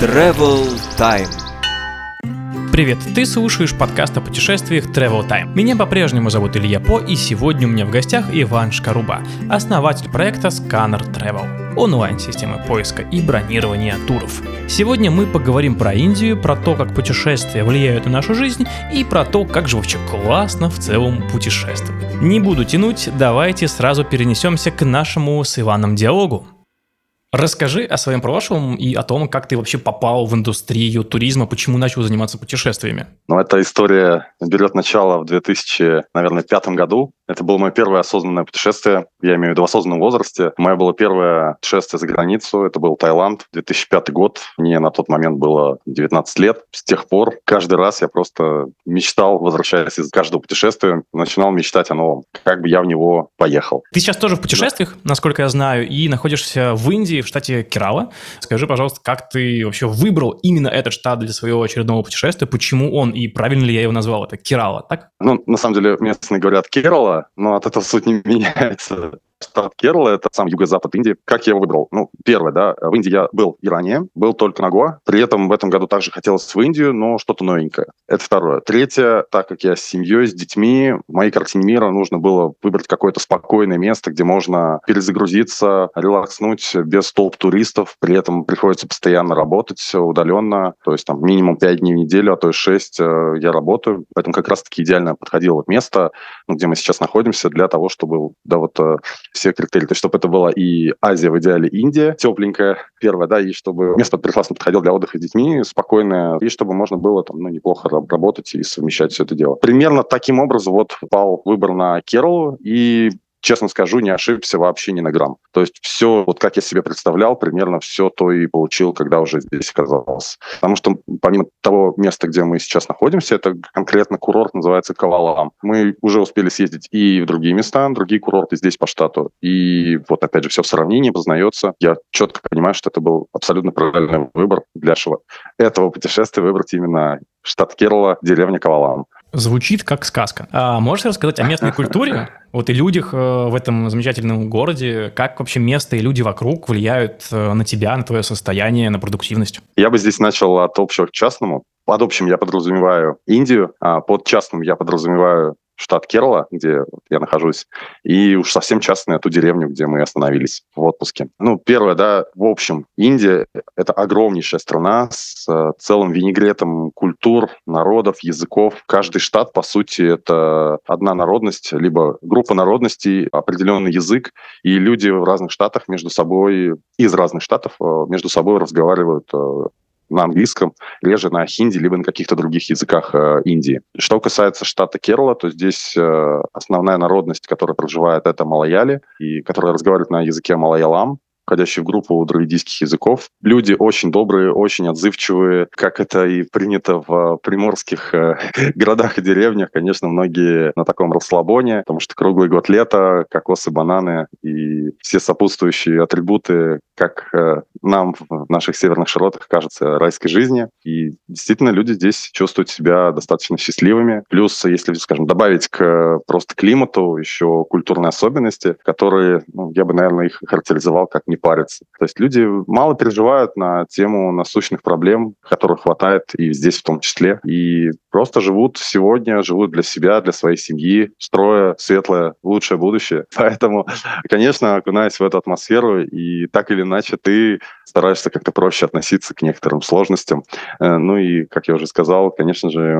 Travel Time. Привет, ты слушаешь подкаст о путешествиях Travel Time. Меня по-прежнему зовут Илья По, и сегодня у меня в гостях Иван Шкаруба, основатель проекта Scanner Travel, онлайн-системы поиска и бронирования туров. Сегодня мы поговорим про Индию, про то, как путешествия влияют на нашу жизнь, и про то, как же вообще классно в целом путешествовать. Не буду тянуть, давайте сразу перенесемся к нашему с Иваном диалогу. Расскажи о своем прошлом и о том, как ты вообще попал в индустрию туризма, почему начал заниматься путешествиями. Ну, эта история берет начало в 2000, наверное, пятом году. Это было мое первое осознанное путешествие. Я имею в виду в осознанном возрасте. Мое было первое путешествие за границу. Это был Таиланд, 2005 год. Мне на тот момент было 19 лет. С тех пор каждый раз я просто мечтал, возвращаясь из каждого путешествия, начинал мечтать о новом. Как бы я в него поехал. Ты сейчас тоже в путешествиях, да. насколько я знаю, и находишься в Индии, в штате Керала. Скажи, пожалуйста, как ты вообще выбрал именно этот штат для своего очередного путешествия? Почему он и правильно ли я его назвал? Это Керала, так? Ну, на самом деле, местные говорят Керала, но от этого суть не меняется штат Керала, это сам юго-запад Индии. Как я его выбрал? Ну, первое, да, в Индии я был и ранее, был только на Гоа. При этом в этом году также хотелось в Индию, но что-то новенькое. Это второе. Третье, так как я с семьей, с детьми, в моей картине мира нужно было выбрать какое-то спокойное место, где можно перезагрузиться, релакснуть без толп туристов. При этом приходится постоянно работать удаленно, то есть там минимум 5 дней в неделю, а то и 6 э, я работаю. Поэтому как раз-таки идеально подходило место, ну, где мы сейчас находимся, для того, чтобы да, вот э, все критерии. То есть, чтобы это была и Азия, в идеале Индия, тепленькая, первая, да, и чтобы место прекрасно подходило для отдыха с детьми, спокойное, и чтобы можно было там, ну, неплохо работать и совмещать все это дело. Примерно таким образом вот пал выбор на Кералу, и честно скажу, не ошибся вообще ни на грамм. То есть все, вот как я себе представлял, примерно все то и получил, когда уже здесь оказался. Потому что помимо того места, где мы сейчас находимся, это конкретно курорт называется Кавалам. Мы уже успели съездить и в другие места, другие курорты здесь по штату. И вот опять же все в сравнении познается. Я четко понимаю, что это был абсолютно правильный выбор для этого путешествия выбрать именно штат Керла, деревня Кавалам. Звучит как сказка. А можешь рассказать о местной культуре? Вот и людях э, в этом замечательном городе, как вообще место и люди вокруг влияют э, на тебя, на твое состояние, на продуктивность? Я бы здесь начал от общего к частному. Под общим я подразумеваю Индию, а под частным я подразумеваю штат Керла, где я нахожусь, и уж совсем частная ту деревню, где мы остановились в отпуске. Ну, первое, да, в общем, Индия — это огромнейшая страна с э, целым винегретом культур, народов, языков. Каждый штат, по сути, это одна народность, либо группа народностей, определенный язык, и люди в разных штатах между собой, из разных штатов э, между собой разговаривают э, на английском, реже на хинди, либо на каких-то других языках э, Индии. Что касается штата Керала, то здесь э, основная народность, которая проживает, это малаяли, и которая разговаривает на языке малаялам входящие в группу дравидийских языков. Люди очень добрые, очень отзывчивые, как это и принято в приморских э, городах и деревнях. Конечно, многие на таком расслабоне, потому что круглый год лета, кокосы, бананы и все сопутствующие атрибуты, как э, нам в наших северных широтах кажется, райской жизни. И действительно люди здесь чувствуют себя достаточно счастливыми. Плюс, если, скажем, добавить к просто климату еще культурные особенности, которые, ну, я бы, наверное, их характеризовал как не париться. То есть люди мало переживают на тему насущных проблем, которых хватает и здесь в том числе. И просто живут сегодня, живут для себя, для своей семьи, строя светлое, лучшее будущее. Поэтому, конечно, окунаясь в эту атмосферу, и так или иначе ты стараешься как-то проще относиться к некоторым сложностям. Э, ну и, как я уже сказал, конечно же,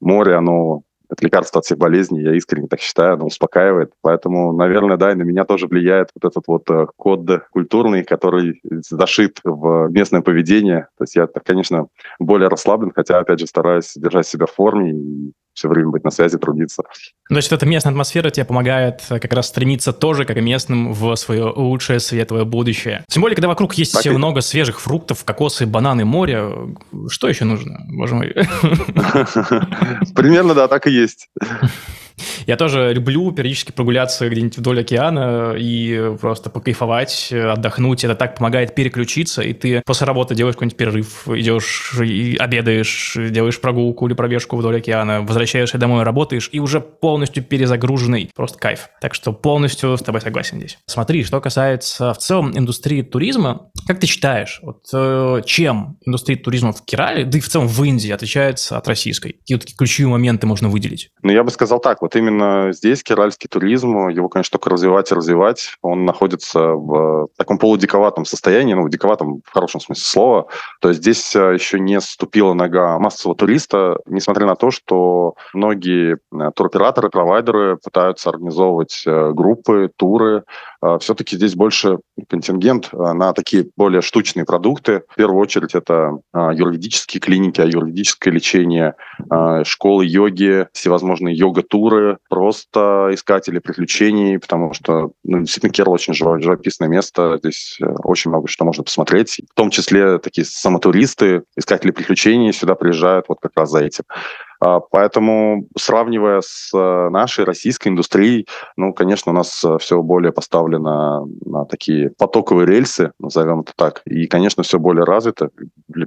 море, оно это лекарство от всех болезней, я искренне так считаю, оно успокаивает. Поэтому, наверное, да, и на меня тоже влияет вот этот вот э, код культурный, который зашит в местное поведение. То есть я, конечно, более расслаблен, хотя, опять же, стараюсь держать себя в форме и все время быть на связи, трудиться. Ну, то есть эта местная атмосфера тебе помогает э, как раз стремиться тоже, как и местным, в свое лучшее светлое будущее. Тем более, когда вокруг есть так много свежих фруктов, кокосы, бананы, море, что еще нужно, боже мой? Примерно, да, так и есть. Я тоже люблю периодически прогуляться где-нибудь вдоль океана и просто покайфовать, отдохнуть. Это так помогает переключиться, и ты после работы делаешь какой-нибудь перерыв, идешь и обедаешь, делаешь прогулку или пробежку вдоль океана, возвращаешься домой, работаешь, и уже полностью перезагруженный. Просто кайф. Так что полностью с тобой согласен здесь. Смотри, что касается в целом индустрии туризма, Как ты считаешь, вот, э, чем индустрия туризма в Керале, да и в целом в Индии отличается от российской? Какие вот такие ключевые моменты можно выделить? Ну, я бы сказал так, вот именно здесь керальский туризм, его, конечно, только развивать и развивать. Он находится в таком полудиковатом состоянии, ну, в диковатом в хорошем смысле слова. То есть здесь э, еще не ступила нога массового туриста, несмотря на то, что многие э, туроператоры, провайдеры пытаются организовывать э, группы, туры. Все-таки здесь больше контингент на такие более штучные продукты. В первую очередь это юридические клиники, юридическое лечение, школы йоги, всевозможные йога-туры, просто искатели приключений, потому что ну, действительно Керл очень живописное место, здесь очень много что можно посмотреть, в том числе такие самотуристы, искатели приключений сюда приезжают вот как раз за этим. А, поэтому, сравнивая с э, нашей российской индустрией, ну, конечно, у нас э, все более поставлено на такие потоковые рельсы, назовем это так, и, конечно, все более развито.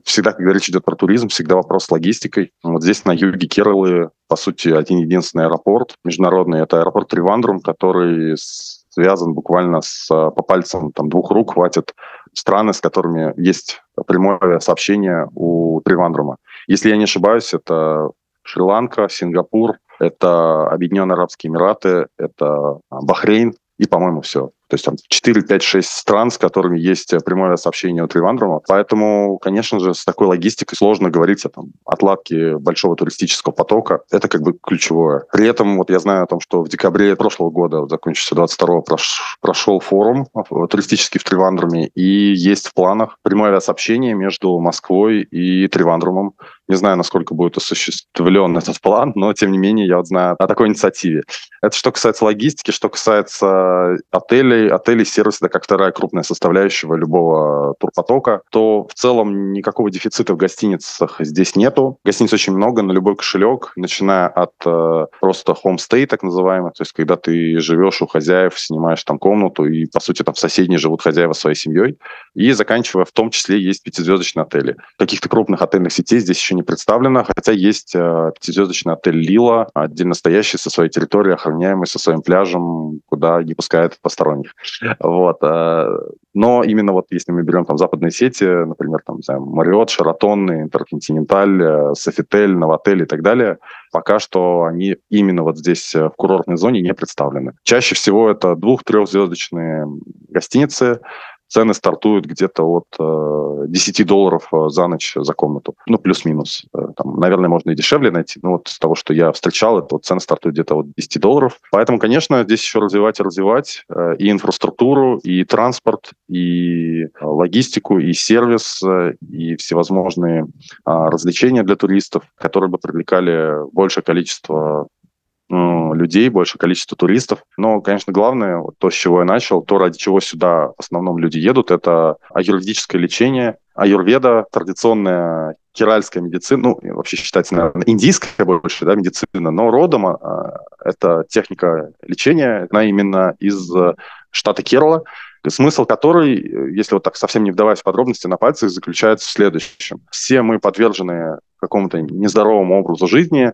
Всегда, когда речь идет про туризм, всегда вопрос с логистикой. Вот здесь на юге Кералы, по сути, один единственный аэропорт международный, это аэропорт Тривандрум, который связан буквально с, э, по пальцам там, двух рук, хватит страны, с которыми есть прямое сообщение у Тривандрума. Если я не ошибаюсь, это Шри-Ланка, Сингапур, это Объединенные Арабские Эмираты, это Бахрейн и, по-моему, все. То есть там 4, 5, 6 стран, с которыми есть э, прямое сообщение от Тривандрума. Поэтому, конечно же, с такой логистикой сложно говорить о там, отладке большого туристического потока. Это как бы ключевое. При этом вот я знаю о том, что в декабре прошлого года, вот, закончился 22-го, прош, прошел форум э, туристический в Тривандруме, и есть в планах прямое сообщение между Москвой и Тривандрумом. Не знаю, насколько будет осуществлен этот план, но, тем не менее, я вот знаю о такой инициативе. Это что касается логистики, что касается отелей, отелей, отелей сервис это как вторая крупная составляющая любого турпотока, то в целом никакого дефицита в гостиницах здесь нету. Гостиниц очень много на любой кошелек, начиная от э, просто homestay, так называемый, то есть когда ты живешь у хозяев, снимаешь там комнату, и, по сути, там в соседней живут хозяева своей семьей, и заканчивая в том числе есть пятизвездочные отели. Каких-то крупных отельных сетей здесь еще не представлено, хотя есть э, пятизвездочный отель Лила, отдельно стоящий со своей территорией, охраняемый со своим пляжем, куда не пускают посторонних них. Вот. Э, но именно вот если мы берем там западные сети, например, там, Мариот, Шаратон, Интерконтиненталь, э, Софитель, Новотель и так далее, пока что они именно вот здесь в курортной зоне не представлены. Чаще всего это двух-трехзвездочные гостиницы, цены стартуют где-то от э, 10 долларов э, за ночь за комнату. Ну, плюс-минус. Э, там, наверное, можно и дешевле найти. Но вот с того, что я встречал, это вот цены стартуют где-то от 10 долларов. Поэтому, конечно, здесь еще развивать и развивать э, и инфраструктуру, и транспорт, и логистику, и сервис, и всевозможные э, развлечения для туристов, которые бы привлекали большее количество людей, большее количество туристов. Но, конечно, главное, вот то, с чего я начал, то, ради чего сюда в основном люди едут, это аюрведическое лечение. Аюрведа, традиционная киральская медицина, ну, вообще считается, наверное, индийская больше, да, медицина, но родом а, это техника лечения, она именно из штата Керала, смысл которой, если вот так совсем не вдаваясь в подробности, на пальцах заключается в следующем. Все мы подвержены какому-то нездоровому образу жизни,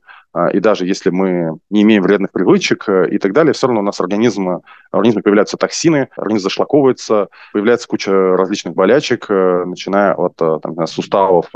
и даже если мы не имеем вредных привычек э, и так далее, все равно у нас организм, в организме появляются токсины, организм зашлаковывается, появляется куча различных болячек, э, начиная от э, там, суставов,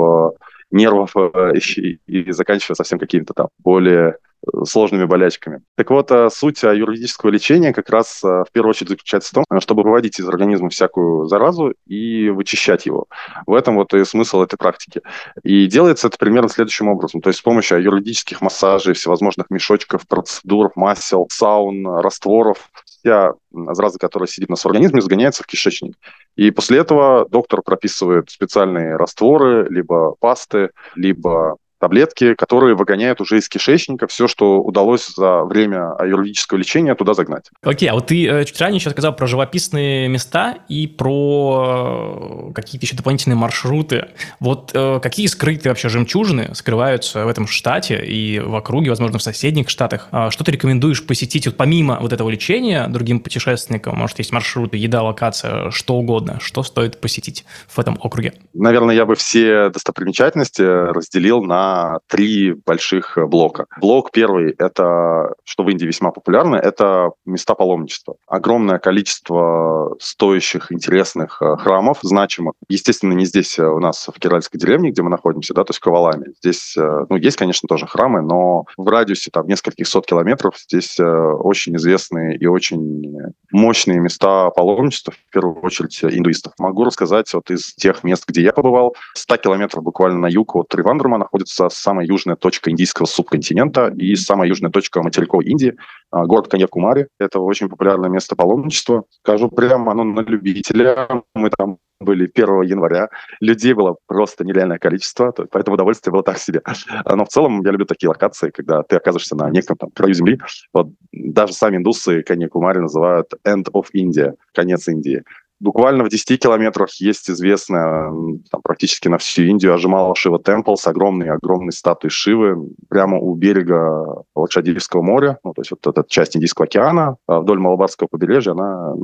нервов и, и заканчивая совсем какими-то там более сложными болячками. Так вот, э, суть э, юридического лечения как раз э, в первую очередь заключается в том, чтобы выводить из организма всякую заразу и вычищать его. В этом вот и смысл этой практики. И делается это примерно следующим образом. То есть с помощью юридических массажей, всевозможных мешочков, процедур, масел, саун, растворов, вся зараза, которая сидит у нас в организме, сгоняется в кишечник. И после этого доктор прописывает специальные растворы, либо пасты, либо таблетки, которые выгоняют уже из кишечника все, что удалось за время аюрведического лечения туда загнать. Окей, а вот ты э, чуть ранее еще сказал про живописные места и про э, какие-то еще дополнительные маршруты. Вот э, какие скрытые вообще жемчужины скрываются в этом штате и в округе, возможно, в соседних штатах? А что ты рекомендуешь посетить вот помимо вот этого лечения другим путешественникам? Может, есть маршруты, еда, локация, что угодно. Что стоит посетить в этом округе? Наверное, я бы все достопримечательности разделил на три больших блока. Блок первый – это, что в Индии весьма популярно, это места паломничества. Огромное количество стоящих, интересных э, храмов, значимых. Естественно, не здесь э, у нас, в Керальской деревне, где мы находимся, да, то есть Кавалами. Здесь, э, ну, есть, конечно, тоже храмы, но в радиусе там нескольких сот километров здесь очень известные и очень мощные места паломничества, в первую очередь индуистов. Могу рассказать вот из тех мест, где я побывал. 100 километров буквально на юг от Тривандрума находится самая южная точка индийского субконтинента и самая южная точка материковой Индии, а, город Каньякумари. Это очень популярное место паломничества. Скажу прямо, оно на любителя. Мы там были 1 января. Людей было просто нереальное количество, поэтому удовольствие было так себе. Но в целом я люблю такие локации, когда ты оказываешься на неком там краю земли. Вот даже сами индусы Каньякумари называют «end of India», конец Индии. Буквально в 10 километрах есть известная там, практически на всю Индию Ажимала Шива Темпл с огромной-огромной статуей Шивы прямо у берега Лакшадивского моря, ну, то есть вот эта часть Индийского океана, а вдоль Малабарского побережья, она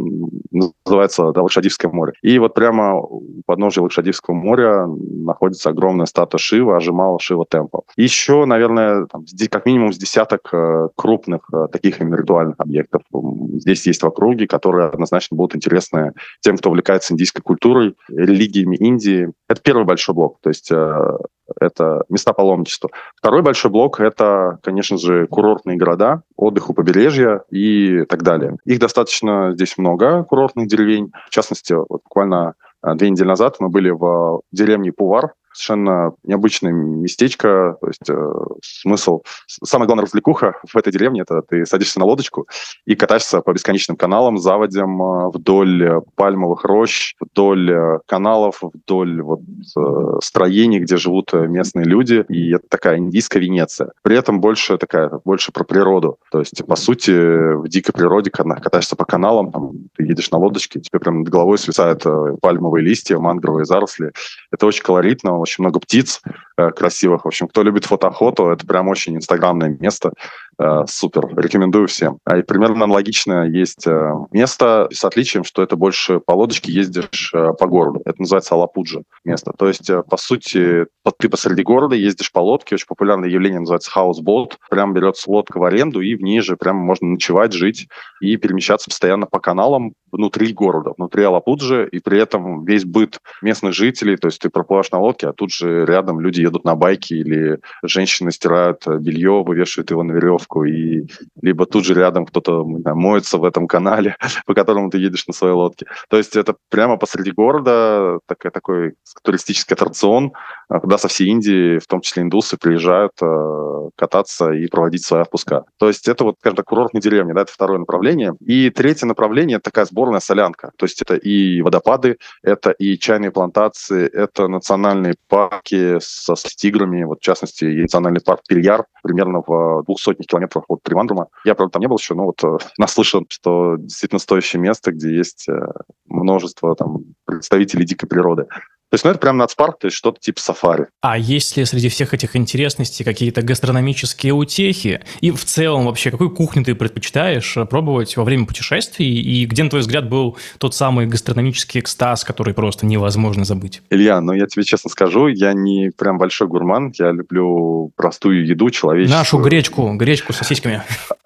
называется да, Лакшадивское море. И вот прямо у подножия Лакшадивского моря находится огромная статуя Шивы, Ажимала Шива Темпл. Еще, наверное, там, как минимум с десяток э, крупных э, таких именно ритуальных объектов здесь есть в округе, которые однозначно будут интересны тем, кто увлекается индийской культурой, религиями Индии. Это первый большой блок, то есть э, это места паломничества. Второй большой блок – это, конечно же, курортные города, отдых у побережья и так далее. Их достаточно здесь много, курортных деревень. В частности, вот буквально э, две недели назад мы были в деревне Пувар, совершенно необычное местечко. То есть э, смысл... Самая главная развлекуха в этой деревне – это ты садишься на лодочку и катаешься по бесконечным каналам, заводям э, вдоль пальмовых рощ, вдоль э, каналов, вдоль вот, э, строений, где живут местные люди. И это такая индийская Венеция. При этом больше такая, больше про природу. То есть, по сути, в дикой природе, катаешься по каналам, там, ты едешь на лодочке, тебе прям над головой свисают э, пальмовые листья, мангровые заросли. Это очень колоритно, очень много птиц красивых. В общем, кто любит фотоохоту, это прям очень инстаграмное место. Э, супер, рекомендую всем. А и примерно аналогично есть э, место с отличием, что это больше по лодочке ездишь э, по городу. Это называется Алапуджа место. То есть, э, по сути, ты посреди города ездишь по лодке. Очень популярное явление называется хаусбот. Прям берется лодка в аренду, и в ней же прям можно ночевать, жить и перемещаться постоянно по каналам внутри города, внутри Алапуджи, и при этом весь быт местных жителей, то есть ты проплываешь на лодке, а тут же рядом люди едут на байке или женщины стирают белье, вывешивают его на веревку, и либо тут же рядом кто-то знаю, моется в этом канале, по которому ты едешь на своей лодке. То есть это прямо посреди города такой, такой туристический аттракцион, а, куда со всей Индии, в том числе индусы, приезжают э, кататься и проводить свои отпуска. То есть это вот, скажем так, курортные деревни, да, это второе направление. И третье направление – это такая сбор сборная солянка. То есть это и водопады, это и чайные плантации, это национальные парки со, с тиграми. Вот, в частности, национальный парк Перьяр, примерно в двух сотнях километров от Тривандрума. Я, правда, там не был еще, но вот э, наслышан, что действительно стоящее место, где есть э, множество там, представителей дикой природы. То есть, ну, это прям нацпарк, то есть что-то типа сафари. А есть ли среди всех этих интересностей какие-то гастрономические утехи? И в целом вообще, какую кухню ты предпочитаешь пробовать во время путешествий? И где, на твой взгляд, был тот самый гастрономический экстаз, который просто невозможно забыть? Илья, ну я тебе честно скажу, я не прям большой гурман, я люблю простую еду человеческую. Нашу гречку, гречку с сосисками.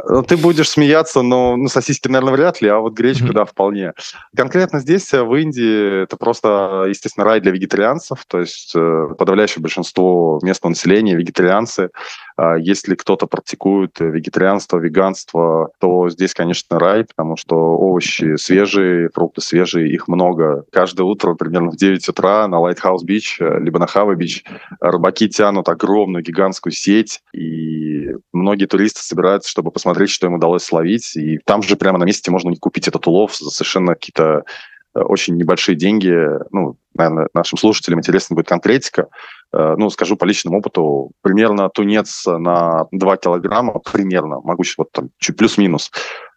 Ну, ты будешь смеяться, но ну, сосиски, наверное, вряд ли, а вот гречка, mm-hmm. да, вполне. Конкретно здесь, в Индии, это просто, естественно, рай для вегетарианцев, то есть э, подавляющее большинство местного населения вегетарианцы. А если кто-то практикует вегетарианство, веганство, то здесь, конечно, рай, потому что овощи свежие, фрукты свежие, их много. Каждое утро примерно в 9 утра на Lighthouse Beach, э, либо на Hawah Beach рыбаки тянут огромную гигантскую сеть, и многие туристы собираются, чтобы посмотреть, что им удалось словить, и там же прямо на месте можно купить этот улов за совершенно какие-то очень небольшие деньги. Ну, наверное, нашим слушателям интересна будет конкретика. Э, ну, скажу по личному опыту, примерно тунец на 2 килограмма, примерно, могу вот там чуть плюс-минус,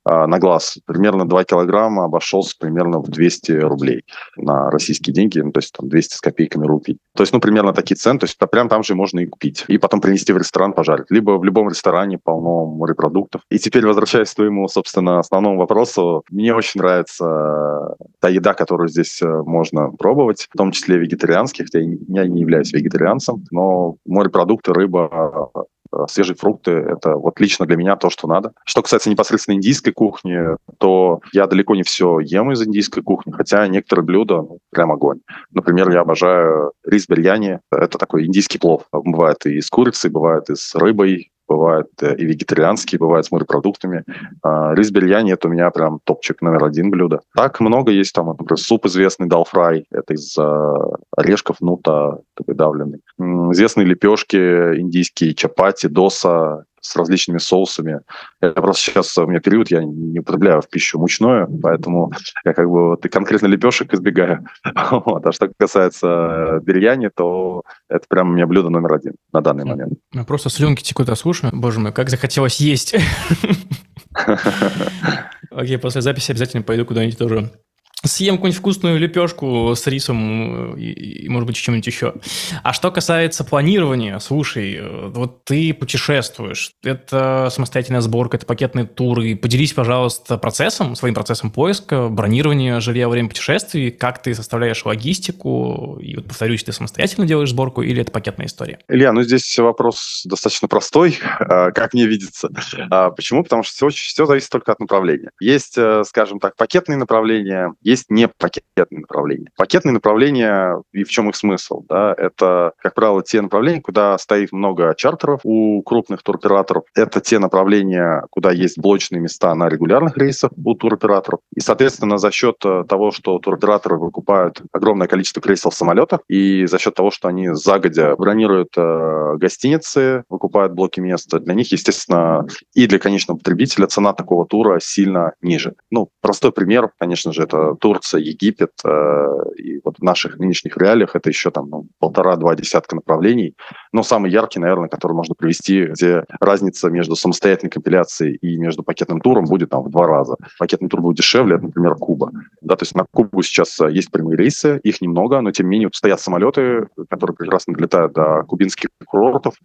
на глаз. Примерно 2 килограмма обошелся примерно в 200 рублей на российские деньги, ну, то есть там 200 с копейками рупий. То есть, ну, примерно такие цены, то есть это прям там же можно и купить. И потом принести в ресторан пожарить. Либо в любом ресторане полно морепродуктов. И теперь возвращаясь к твоему, собственно, основному вопросу, мне очень нравится та еда, которую здесь э, можно пробовать, в том числе вегетарианских, хотя я не являюсь вегетарианцем, но морепродукты, рыба, свежие фрукты – это вот лично для меня то, что надо. Что касается непосредственно индийской кухни, то я далеко не все ем из индийской кухни, хотя некоторые блюда ну, прям огонь. Например, я обожаю рис бельяни. Это такой индийский плов. Бывает и с курицей, бывает и с рыбой, бывает э, и вегетарианские, бывает с морепродуктами. А, рис бельяни – это у меня прям топчик номер один блюдо. Так много есть там, например, суп известный далфрай, это из э, орешков нута, такой давленный. Известные лепешки индийские, чапати, доса, с различными соусами. Я просто сейчас, у меня период, я не употребляю в пищу мучное, поэтому я как бы вот конкретно лепешек избегаю. Вот. А что касается бирьяни, то это прям у меня блюдо номер один на данный момент. Просто слюнки текут от слушаю. Боже мой, как захотелось есть. Окей, после записи обязательно пойду куда-нибудь тоже съем какую-нибудь вкусную лепешку с рисом и, и может быть, чем-нибудь еще. А что касается планирования, слушай, э, вот ты путешествуешь, это самостоятельная сборка, это пакетные туры. Поделись, пожалуйста, процессом, своим процессом поиска, бронирования жилья во время путешествий, как ты составляешь логистику, и вот, повторюсь, ты самостоятельно делаешь сборку или это пакетная история? Илья, ну здесь вопрос достаточно простой, а, как мне видится. А, почему? Потому что все, все зависит только от направления. Есть, э, скажем так, пакетные направления, есть не пакетные направления. Пакетные направления, и в чем их смысл? Да, это, как правило, те направления, куда стоит много чартеров у крупных туроператоров. Это те направления, куда есть блочные места на регулярных рейсах у туроператоров. И, соответственно, за счет э, того, что туроператоры выкупают огромное количество кресел в самолетах, и за счет того, что они загодя бронируют э, гостиницы, выкупают блоки места, для них, естественно, и для конечного потребителя цена такого тура сильно ниже. Ну, простой пример, конечно же, это Турция, Египет, э, и вот в наших нынешних реалиях это еще там ну, полтора-два десятка направлений. Но самый яркий, наверное, который можно привести, где разница между самостоятельной компиляцией и между пакетным туром будет там в два раза. Пакетный тур будет дешевле, это, например, Куба. Да, то есть на Кубу сейчас э, есть прямые рейсы, их немного, но тем не менее стоят самолеты, которые прекрасно долетают до кубинских курортов,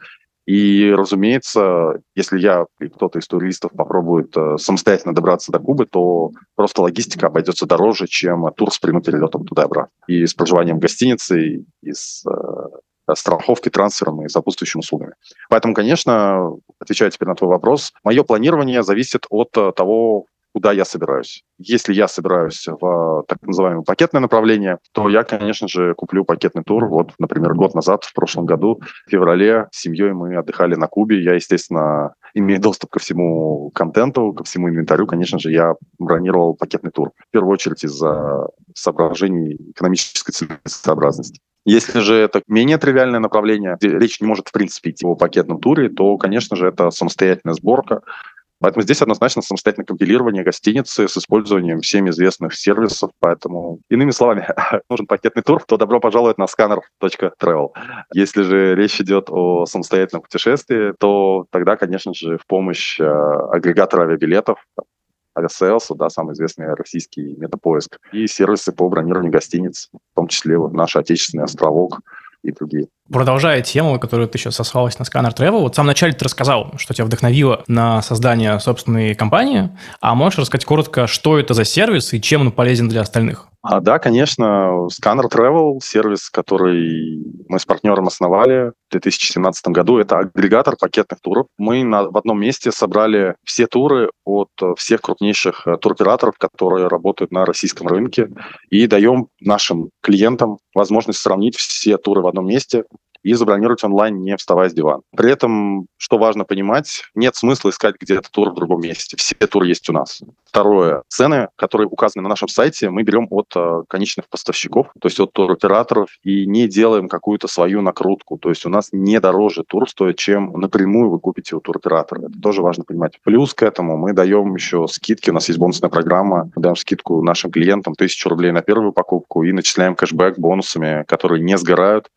и, разумеется, если я или кто-то из туристов попробует э, самостоятельно добраться до Кубы, то просто логистика обойдется дороже, чем тур с прямым перелетом туда и обратно. И с проживанием в гостинице, и с э, страховкой, трансфером и сопутствующими услугами. Поэтому, конечно, отвечая теперь на твой вопрос, мое планирование зависит от э, того, куда я собираюсь. Если я собираюсь в так называемое пакетное направление, то я, конечно же, куплю пакетный тур. Вот, например, год назад, в прошлом году, в феврале, с семьей мы отдыхали на Кубе. Я, естественно, имея доступ ко всему контенту, ко всему инвентарю, конечно же, я бронировал пакетный тур. В первую очередь из-за соображений экономической целесообразности. Если же это менее тривиальное направление, речь не может, в принципе, идти о пакетном туре, то, конечно же, это самостоятельная сборка, Поэтому здесь однозначно самостоятельное компилирование гостиницы с использованием всем известных сервисов. Поэтому, иными словами, нужен пакетный тур, то добро пожаловать на scanner.travel. Если же речь идет о самостоятельном путешествии, то тогда, конечно же, в помощь э, агрегатора авиабилетов, Aviasales, да, самый известный российский метапоиск, и сервисы по бронированию гостиниц, в том числе вот наш отечественный Островок и другие. Продолжая тему, которую ты сейчас сослалась на Scanner Travel, вот в самом начале ты рассказал, что тебя вдохновило на создание собственной компании, а можешь рассказать коротко, что это за сервис и чем он полезен для остальных? А, да, конечно, Scanner Travel, сервис, который мы с партнером основали в 2017 году, это агрегатор пакетных туров. Мы на, в одном месте собрали все туры от всех крупнейших э, туроператоров, которые работают на российском рынке, и даем нашим клиентам возможность сравнить все туры в одном месте, и забронировать онлайн, не вставая с дивана. При этом, что важно понимать, нет смысла искать где-то тур в другом месте. Все туры есть у нас. Второе. Цены, которые указаны на нашем сайте, мы берем от э, конечных поставщиков, то есть от туроператоров, и не делаем какую-то свою накрутку. То есть у нас не дороже тур стоит, чем напрямую вы купите у туроператора. Это тоже важно понимать. Плюс к этому мы даем еще скидки. У нас есть бонусная программа. Мы даем скидку нашим клиентам тысячу рублей на первую покупку и начисляем кэшбэк бонусами, которые не сгорают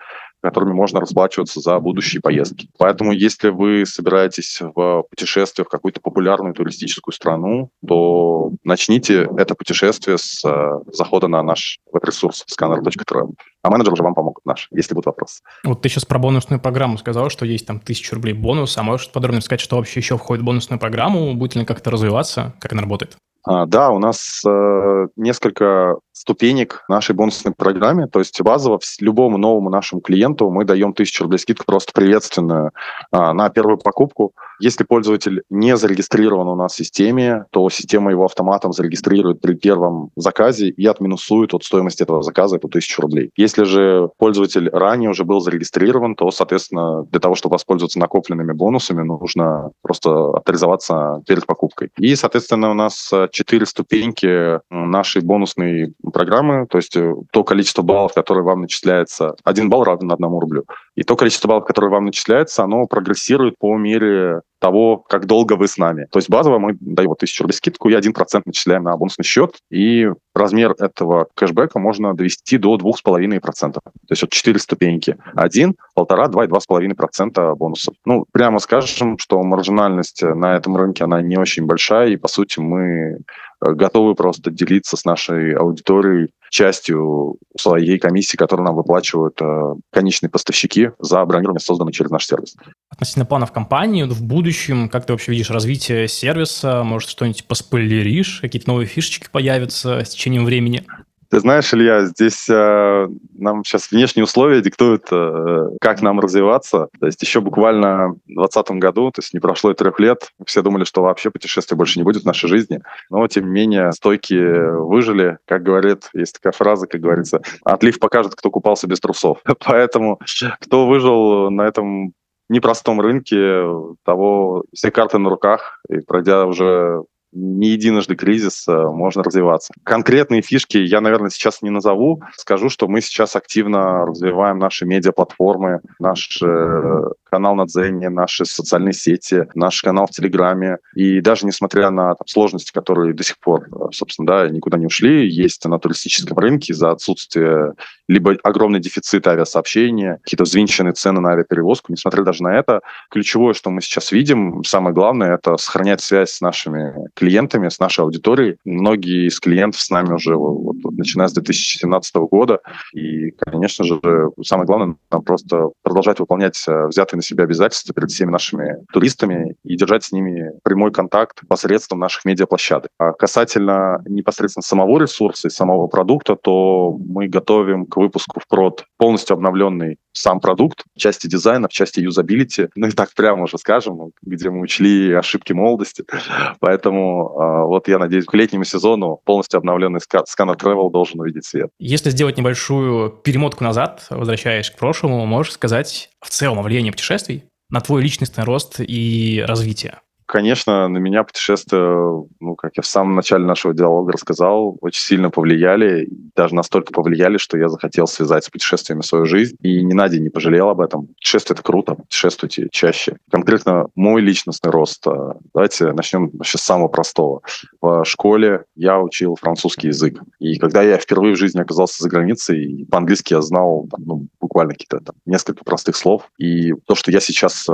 которыми можно расплачиваться за будущие поездки. Поэтому, если вы собираетесь в путешествие в какую-то популярную туристическую страну, то начните это путешествие с э, захода на наш веб-ресурс scanner.travel. А менеджер уже вам помогут наш, если будут вопросы. Вот ты сейчас про бонусную программу сказал, что есть там тысяча рублей бонус, а можешь подробнее сказать, что вообще еще входит в бонусную программу, будет ли как-то развиваться, как она работает? А, да, у нас э, несколько ступенек нашей бонусной программе. То есть базово любому новому нашему клиенту мы даем 1000 рублей скидку просто приветственную а, на первую покупку. Если пользователь не зарегистрирован у нас в системе, то система его автоматом зарегистрирует при первом заказе и отминусует от стоимости этого заказа эту 1000 рублей. Если же пользователь ранее уже был зарегистрирован, то, соответственно, для того, чтобы воспользоваться накопленными бонусами, нужно просто авторизоваться перед покупкой. И, соответственно, у нас четыре ступеньки нашей бонусной программы, то есть э, то количество баллов, которое вам начисляется, один балл равен одному рублю. И то количество баллов, которое вам начисляется, оно прогрессирует по мере того, как долго вы с нами. То есть базово мы даем вот 1000 рублей скидку и 1% начисляем на бонусный счет, и размер этого кэшбэка можно довести до 2,5%. То есть вот 4 ступеньки. 1, 1,5, 2 и 2,5% бонусов. Ну, прямо скажем, что маржинальность на этом рынке, она не очень большая, и, по сути, мы готовы просто делиться с нашей аудиторией частью своей комиссии, которую нам выплачивают э, конечные поставщики за бронирование, созданное через наш сервис. Относительно планов компании, в будущем, как ты вообще видишь развитие сервиса? Может, что-нибудь поспойлеришь? Какие-то новые фишечки появятся с течением времени? Ты знаешь, Илья, здесь э, нам сейчас внешние условия диктуют, э, как нам развиваться. То есть еще буквально в 2020 году, то есть не прошло и трех лет, все думали, что вообще путешествия больше не будет в нашей жизни. Но, тем не менее, стойки выжили. Как говорит, есть такая фраза, как говорится, отлив покажет, кто купался без трусов. Поэтому кто выжил на этом непростом рынке, того все карты на руках, и пройдя уже не единожды кризис, э, можно развиваться. Конкретные фишки я, наверное, сейчас не назову. Скажу, что мы сейчас активно развиваем наши медиаплатформы, наш э, канал на Дзене, наши социальные сети, наш канал в Телеграме. И даже несмотря на там, сложности, которые до сих пор, э, собственно, да, никуда не ушли, есть на туристическом рынке из-за отсутствия либо огромный дефицит авиасообщения, какие-то взвинченные цены на авиаперевозку. Несмотря даже на это, ключевое, что мы сейчас видим, самое главное, это сохранять связь с нашими клиентами, с нашей аудиторией. Многие из клиентов с нами уже вот, вот, начиная с 2017 года. И, конечно же, самое главное, нам просто продолжать выполнять э, взятые на себя обязательства перед всеми нашими туристами и держать с ними прямой контакт посредством наших медиаплощадок. А касательно непосредственно самого ресурса и самого продукта, то мы готовим к выпуску в прод полностью обновленный сам продукт, в части дизайна, в части юзабилити, ну и так прямо уже скажем, где мы учли ошибки молодости. Поэтому э, вот я надеюсь, к летнему сезону полностью обновленный сканер Travel должен увидеть свет. Если сделать небольшую перемотку назад, возвращаясь к прошлому, можешь сказать в целом о влиянии путешествий на твой личностный рост и развитие? Конечно, на меня путешествия, ну, как я в самом начале нашего диалога рассказал, очень сильно повлияли, даже настолько повлияли, что я захотел связать с путешествиями свою жизнь, и ни на день не пожалел об этом. Путешествие — это круто, путешествуйте чаще. Конкретно мой личностный рост. Э, давайте начнем вообще с самого простого. В школе я учил французский язык, и когда я впервые в жизни оказался за границей, по-английски я знал там, ну, буквально какие-то там, несколько простых слов, и то, что я сейчас э,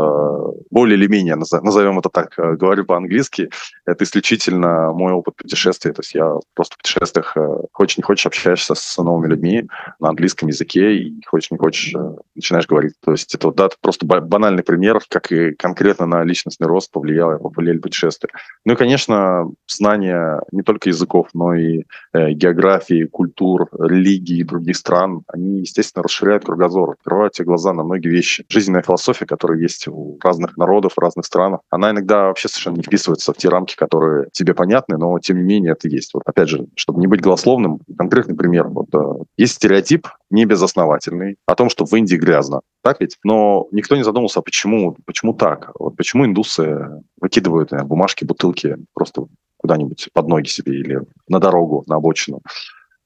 более или менее, назовем это так, говорю по-английски, это исключительно мой опыт путешествия. То есть я просто в путешествиях э, хочешь не хочешь общаешься с новыми людьми на английском языке и хочешь не хочешь э, начинаешь говорить. То есть это, да, это просто банальный пример, как и конкретно на личностный рост повлияло, повлияли путешествия. Ну и, конечно, знание не только языков, но и э, географии, культур, религии и других стран, они, естественно, расширяют кругозор, открывают тебе глаза на многие вещи. Жизненная философия, которая есть у разных народов, разных странах, она иногда вообще совершенно не вписывается в те рамки, которые тебе понятны, но тем не менее это есть. Вот опять же, чтобы не быть голословным, конкретный пример. Вот, э, есть стереотип, не безосновательный, о том, что в Индии грязно. Так ведь? Но никто не задумался, а почему, почему так? Вот почему индусы выкидывают э, бумажки, бутылки просто куда-нибудь под ноги себе или на дорогу, на обочину.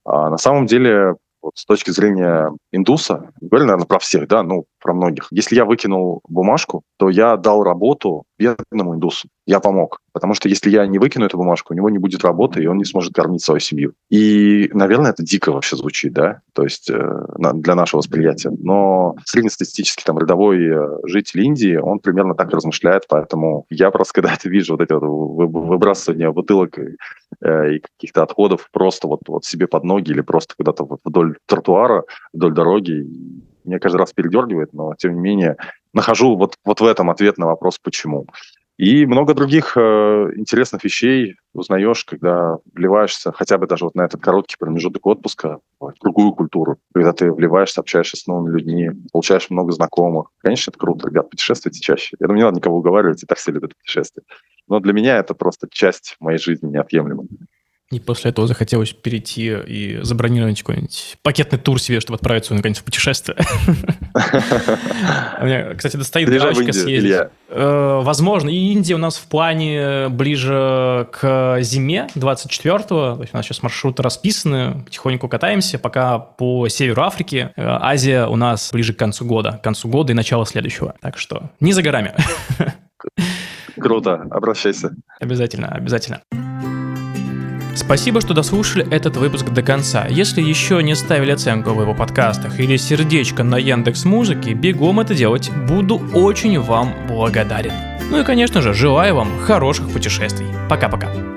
А на самом деле вот с точки зрения индуса, говорили, наверное, про всех, да, ну, про многих. Если я выкинул бумажку, то я дал работу бедному индусу. Я помог. Потому что если я не выкину эту бумажку, у него не будет работы, и он не сможет кормить свою семью. И, наверное, это дико вообще звучит, да, то есть э, для нашего восприятия. Но среднестатистический там рядовой э, житель Индии, он примерно так размышляет, поэтому я просто когда это вижу, вот эти вот выбрасывания бутылок и, э, и каких-то отходов просто вот, вот себе под ноги или просто куда-то вот вдоль тротуара, вдоль дороги, меня каждый раз передергивает, но тем не менее нахожу вот, вот в этом ответ на вопрос «почему?». И много других э, интересных вещей узнаешь, когда вливаешься хотя бы даже вот на этот короткий промежуток отпуска в другую культуру, когда ты вливаешься, общаешься с новыми людьми, получаешь много знакомых. Конечно, это круто, ребят, путешествуйте чаще. Я думаю, не надо никого уговаривать, и так все любят путешествия. Но для меня это просто часть моей жизни неотъемлемая. И после этого захотелось перейти и забронировать какой-нибудь пакетный тур себе, чтобы отправиться наконец в путешествие. У меня, кстати, достоит галочка съездить. Э, возможно, и Индия у нас в плане ближе к зиме 24-го. То есть у нас сейчас маршруты расписаны, потихоньку катаемся, пока по северу Африки. Э, Азия у нас ближе к концу года. К концу года и начало следующего. Так что не за горами. Круто, обращайся. Обязательно, обязательно. Спасибо, что дослушали этот выпуск до конца. Если еще не ставили оценку в его подкастах или сердечко на Яндекс Музыке, бегом это делать. Буду очень вам благодарен. Ну и, конечно же, желаю вам хороших путешествий. Пока-пока.